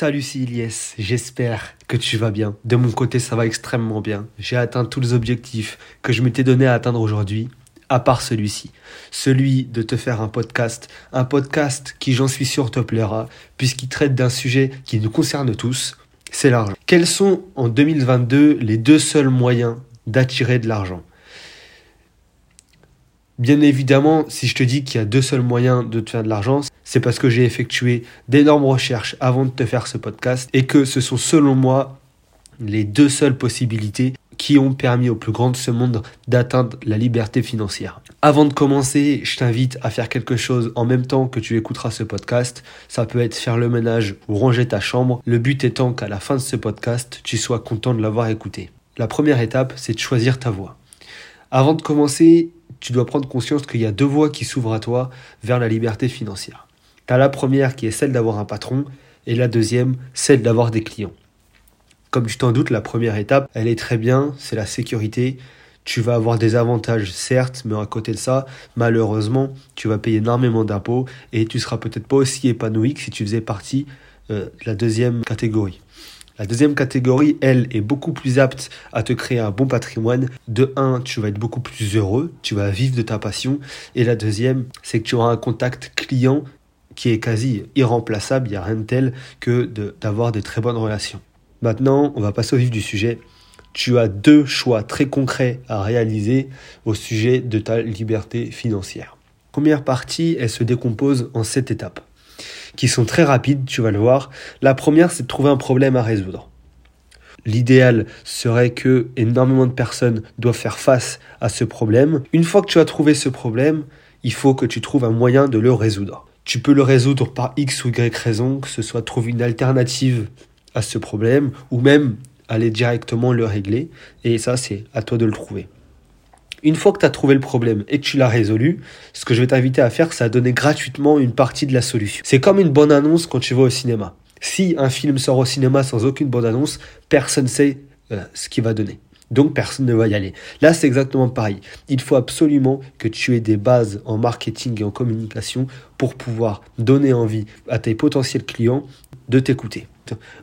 Salut Ilyes, j'espère que tu vas bien. De mon côté, ça va extrêmement bien. J'ai atteint tous les objectifs que je m'étais donné à atteindre aujourd'hui, à part celui-ci. Celui de te faire un podcast. Un podcast qui, j'en suis sûr, te plaira, puisqu'il traite d'un sujet qui nous concerne tous, c'est l'argent. Quels sont, en 2022, les deux seuls moyens d'attirer de l'argent? Bien évidemment, si je te dis qu'il y a deux seuls moyens de te faire de l'argent, c'est parce que j'ai effectué d'énormes recherches avant de te faire ce podcast et que ce sont selon moi les deux seules possibilités qui ont permis au plus grand de ce monde d'atteindre la liberté financière. Avant de commencer, je t'invite à faire quelque chose en même temps que tu écouteras ce podcast. Ça peut être faire le ménage ou ranger ta chambre. Le but étant qu'à la fin de ce podcast, tu sois content de l'avoir écouté. La première étape, c'est de choisir ta voie. Avant de commencer, tu dois prendre conscience qu'il y a deux voies qui s'ouvrent à toi vers la liberté financière. Tu as la première qui est celle d'avoir un patron et la deuxième, celle d'avoir des clients. Comme tu t'en doutes, la première étape, elle est très bien, c'est la sécurité. Tu vas avoir des avantages, certes, mais à côté de ça, malheureusement, tu vas payer énormément d'impôts et tu seras peut-être pas aussi épanoui que si tu faisais partie euh, de la deuxième catégorie. La deuxième catégorie, elle, est beaucoup plus apte à te créer un bon patrimoine. De un, tu vas être beaucoup plus heureux, tu vas vivre de ta passion. Et la deuxième, c'est que tu auras un contact client qui est quasi irremplaçable. Il n'y a rien de tel que d'avoir de, très bonnes relations. Maintenant, on va passer au vif du sujet. Tu as deux choix très concrets à réaliser au sujet de ta liberté financière. Première partie, elle se décompose en sept étapes qui sont très rapides, tu vas le voir. La première, c'est de trouver un problème à résoudre. L'idéal serait que énormément de personnes doivent faire face à ce problème. Une fois que tu as trouvé ce problème, il faut que tu trouves un moyen de le résoudre. Tu peux le résoudre par X ou Y raison, que ce soit trouver une alternative à ce problème ou même aller directement le régler. Et ça, c'est à toi de le trouver. Une fois que tu as trouvé le problème et que tu l'as résolu, ce que je vais t'inviter à faire, c'est à donner gratuitement une partie de la solution. C'est comme une bonne annonce quand tu vas au cinéma. Si un film sort au cinéma sans aucune bonne annonce, personne ne sait euh, ce qu'il va donner. Donc personne ne va y aller. Là, c'est exactement pareil. Il faut absolument que tu aies des bases en marketing et en communication pour pouvoir donner envie à tes potentiels clients de t'écouter.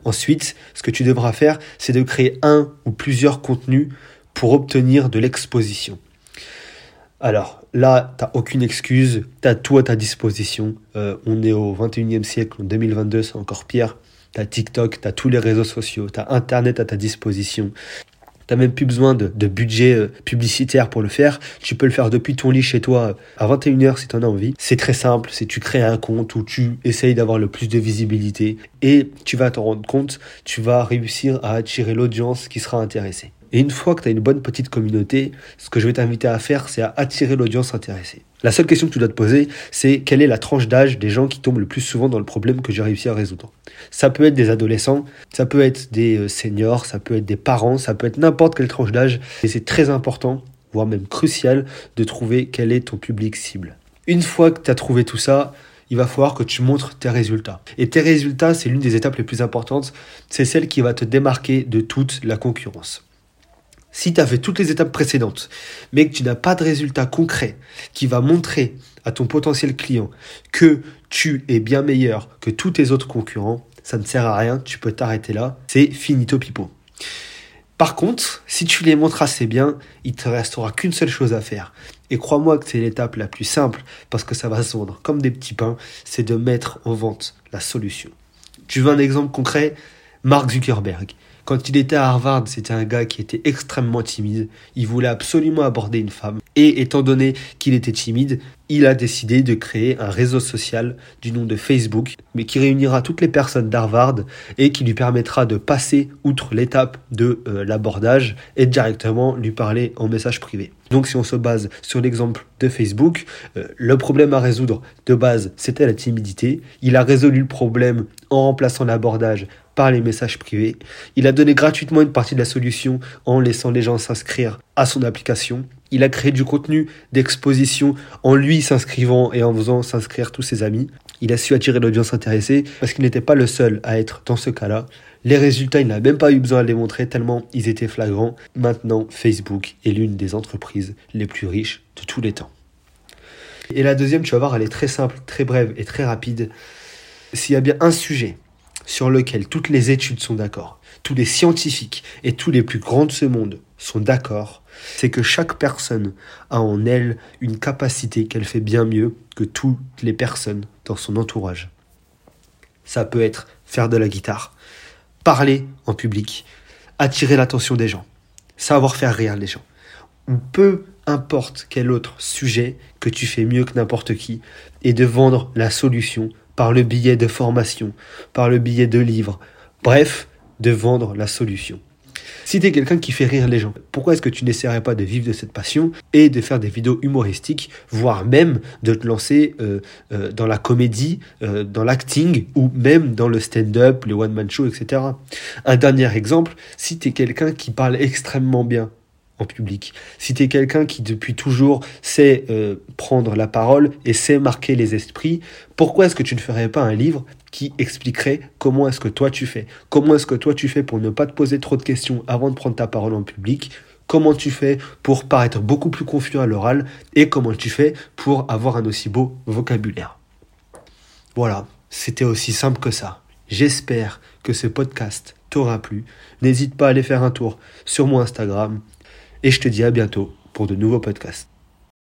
Ensuite, ce que tu devras faire, c'est de créer un ou plusieurs contenus pour obtenir de l'exposition. Alors là, tu n'as aucune excuse, tu as tout à ta disposition. Euh, on est au 21e siècle, en 2022, c'est encore pire. Tu as TikTok, tu as tous les réseaux sociaux, tu as Internet à ta disposition. Tu n'as même plus besoin de, budget euh, publicitaire pour le faire. Tu peux le faire depuis ton lit chez toi à 21h si tu en as envie. C'est très simple, c'est tu crées un compte où tu essayes d'avoir le plus de visibilité et tu vas t'en rendre compte, tu vas réussir à attirer l'audience qui sera intéressée. Et une fois que tu as une bonne petite communauté, ce que je vais t'inviter à faire, c'est à attirer l'audience intéressée. La seule question que tu dois te poser, c'est quelle est la tranche d'âge des gens qui tombent le plus souvent dans le problème que j'ai réussi à résoudre? Ça peut être des adolescents, ça peut être des euh, seniors, ça peut être des parents, ça peut être n'importe quelle tranche d'âge. Et c'est très important, voire même crucial, de trouver quel est ton public cible. Une fois que tu as trouvé tout ça, il va falloir que tu montres tes résultats. Et tes résultats, c'est l'une des étapes les plus importantes. C'est celle qui va te démarquer de toute la concurrence. Si tu as fait toutes les étapes précédentes, mais que tu n'as pas de résultat concret qui va montrer à ton potentiel client que tu es bien meilleur que tous tes autres concurrents, ça ne sert à rien, tu peux t'arrêter là, c'est finito pipo. Par contre, si tu les montres assez bien, il te restera qu'une seule chose à faire. Et crois-moi que c'est l'étape la plus simple, parce que ça va se vendre comme des petits pains, c'est de mettre en vente la solution. Tu veux un exemple concret? Mark Zuckerberg. Quand il était à Harvard, c'était un gars qui était extrêmement timide. Il voulait absolument aborder une femme. Et étant donné qu'il était timide, il a décidé de créer un réseau social du nom de Facebook, mais qui réunira toutes les personnes d'Harvard et qui lui permettra de passer outre l'étape de euh, l'abordage et directement lui parler en message privé. Donc si on se base sur l'exemple de Facebook, euh, le problème à résoudre de base, c'était la timidité. Il a résolu le problème en remplaçant l'abordage par les messages privés. Il a donné gratuitement une partie de la solution en laissant les gens s'inscrire à son application. Il a créé du contenu d'exposition en lui s'inscrivant et en faisant s'inscrire tous ses amis. Il a su attirer l'audience intéressée parce qu'il n'était pas le seul à être dans ce cas-là. Les résultats, il n'a même pas eu besoin de les montrer tellement ils étaient flagrants. Maintenant, Facebook est l'une des entreprises les plus riches de tous les temps. Et la deuxième, tu vas voir, elle est très simple, très brève et très rapide. S'il y a bien un sujet sur lequel toutes les études sont d'accord, tous les scientifiques et tous les plus grands de ce monde sont d'accord, c'est que chaque personne a en elle une capacité qu'elle fait bien mieux que toutes les personnes dans son entourage. Ça peut être faire de la guitare, parler en public, attirer l'attention des gens, savoir faire rire les gens, ou peu importe quel autre sujet que tu fais mieux que n'importe qui, et de vendre la solution par le billet de formation, par le billet de livre, bref, de vendre la solution. Si tu es quelqu'un qui fait rire les gens, pourquoi est-ce que tu n'essaierais pas de vivre de cette passion et de faire des vidéos humoristiques, voire même de te lancer euh, euh, dans la comédie, euh, dans l'acting ou même dans le stand-up, le one-man show, etc. Un dernier exemple, si tu es quelqu'un qui parle extrêmement bien, public. Si tu es quelqu'un qui depuis toujours sait euh, prendre la parole et sait marquer les esprits, pourquoi est-ce que tu ne ferais pas un livre qui expliquerait comment est-ce que toi tu fais? Comment est-ce que toi tu fais pour ne pas te poser trop de questions avant de prendre ta parole en public? Comment tu fais pour paraître beaucoup plus confiant à l'oral? Et comment tu fais pour avoir un aussi beau vocabulaire? Voilà, c'était aussi simple que ça. J'espère que ce podcast t'aura plu. N'hésite pas à aller faire un tour sur mon Instagram et je te dis à bientôt pour de nouveaux podcasts.